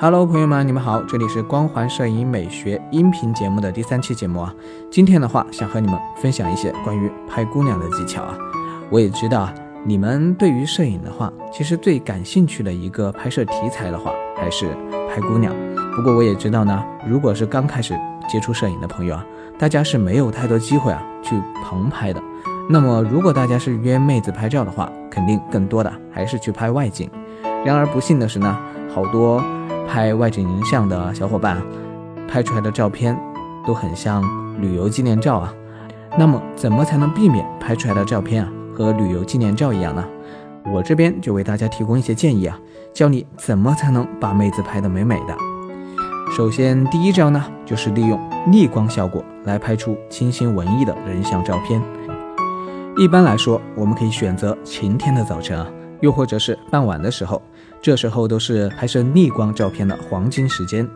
Hello，朋友们，你们好，这里是光环摄影美学音频节目的第三期节目啊。今天的话，想和你们分享一些关于拍姑娘的技巧啊。我也知道啊，你们对于摄影的话，其实最感兴趣的一个拍摄题材的话，还是拍姑娘。不过我也知道呢，如果是刚开始接触摄影的朋友啊，大家是没有太多机会啊去棚拍的。那么如果大家是约妹子拍照的话，肯定更多的还是去拍外景。然而不幸的是呢，好多。拍外景人像的小伙伴，拍出来的照片都很像旅游纪念照啊。那么，怎么才能避免拍出来的照片啊和旅游纪念照一样呢？我这边就为大家提供一些建议啊，教你怎么才能把妹子拍得美美的。首先，第一招呢，就是利用逆光效果来拍出清新文艺的人像照片。一般来说，我们可以选择晴天的早晨啊。又或者是傍晚的时候，这时候都是拍摄逆光照片的黄金时间。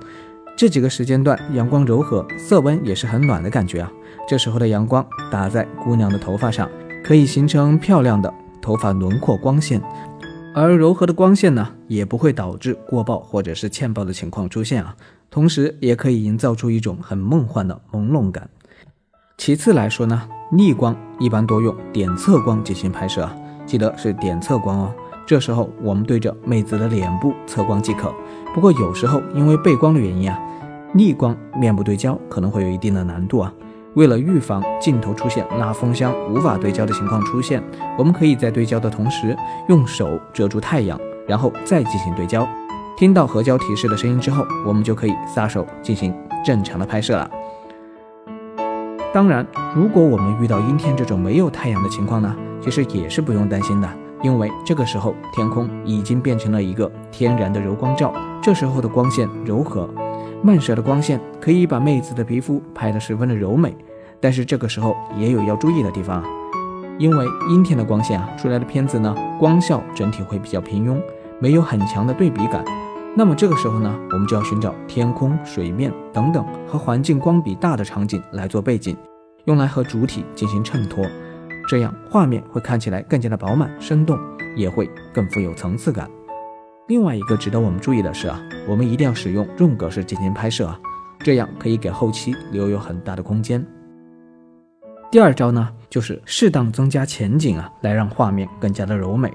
这几个时间段，阳光柔和，色温也是很暖的感觉啊。这时候的阳光打在姑娘的头发上，可以形成漂亮的头发轮廓光线，而柔和的光线呢，也不会导致过曝或者是欠曝的情况出现啊。同时，也可以营造出一种很梦幻的朦胧感。其次来说呢，逆光一般多用点测光进行拍摄啊。记得是点测光哦，这时候我们对着妹子的脸部测光即可。不过有时候因为背光的原因啊，逆光面部对焦可能会有一定的难度啊。为了预防镜头出现拉风箱无法对焦的情况出现，我们可以在对焦的同时用手遮住太阳，然后再进行对焦。听到合焦提示的声音之后，我们就可以撒手进行正常的拍摄了。当然，如果我们遇到阴天这种没有太阳的情况呢？其实也是不用担心的，因为这个时候天空已经变成了一个天然的柔光罩，这时候的光线柔和，漫射的光线可以把妹子的皮肤拍得十分的柔美。但是这个时候也有要注意的地方啊，因为阴天的光线啊出来的片子呢，光效整体会比较平庸，没有很强的对比感。那么这个时候呢，我们就要寻找天空、水面等等和环境光比大的场景来做背景，用来和主体进行衬托。这样画面会看起来更加的饱满生动，也会更富有层次感。另外一个值得我们注意的是啊，我们一定要使用润格式进行拍摄啊，这样可以给后期留有很大的空间。第二招呢，就是适当增加前景啊，来让画面更加的柔美。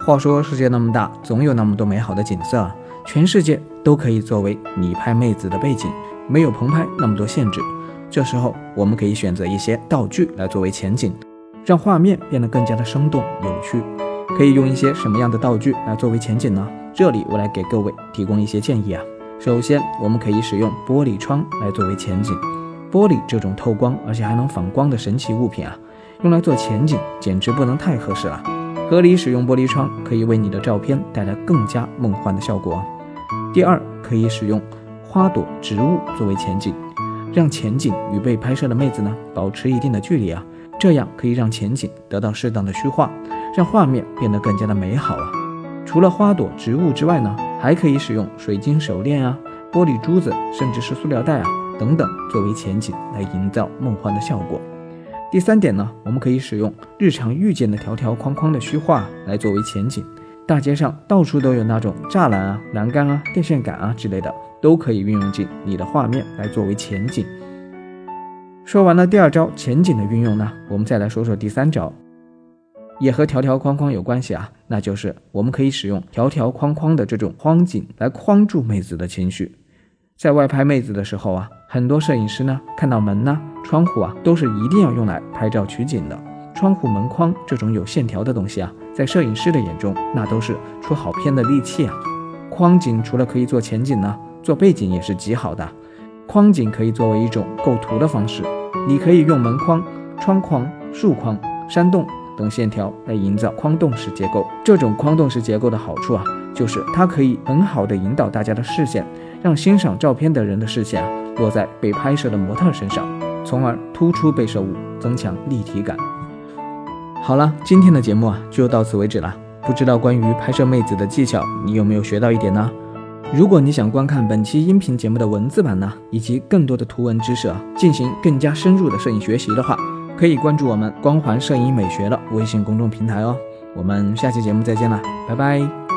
话说世界那么大，总有那么多美好的景色啊，全世界都可以作为你拍妹子的背景，没有棚拍那么多限制。这时候我们可以选择一些道具来作为前景。让画面变得更加的生动有趣，可以用一些什么样的道具来作为前景呢？这里我来给各位提供一些建议啊。首先，我们可以使用玻璃窗来作为前景。玻璃这种透光而且还能反光的神奇物品啊，用来做前景简直不能太合适了。合理使用玻璃窗，可以为你的照片带来更加梦幻的效果。第二，可以使用花朵、植物作为前景，让前景与被拍摄的妹子呢保持一定的距离啊。这样可以让前景得到适当的虚化，让画面变得更加的美好啊！除了花朵、植物之外呢，还可以使用水晶手链啊、玻璃珠子，甚至是塑料袋啊等等作为前景来营造梦幻的效果。第三点呢，我们可以使用日常遇见的条条框框的虚化来作为前景。大街上到处都有那种栅栏啊、栏杆啊、电线杆啊之类的，都可以运用进你的画面来作为前景。说完了第二招前景的运用呢，我们再来说说第三招，也和条条框框有关系啊，那就是我们可以使用条条框框的这种框景来框住妹子的情绪。在外拍妹子的时候啊，很多摄影师呢看到门呐、窗户啊，都是一定要用来拍照取景的。窗户门框这种有线条的东西啊，在摄影师的眼中，那都是出好片的利器啊。框景除了可以做前景呢，做背景也是极好的。框景可以作为一种构图的方式。你可以用门框、窗框、竖框、山洞等线条来营造框洞式结构。这种框洞式结构的好处啊，就是它可以很好的引导大家的视线，让欣赏照片的人的视线啊落在被拍摄的模特身上，从而突出被摄物，增强立体感。好了，今天的节目啊就到此为止了。不知道关于拍摄妹子的技巧，你有没有学到一点呢？如果你想观看本期音频节目的文字版呢，以及更多的图文知识啊，进行更加深入的摄影学习的话，可以关注我们光环摄影美学的微信公众平台哦。我们下期节目再见了，拜拜。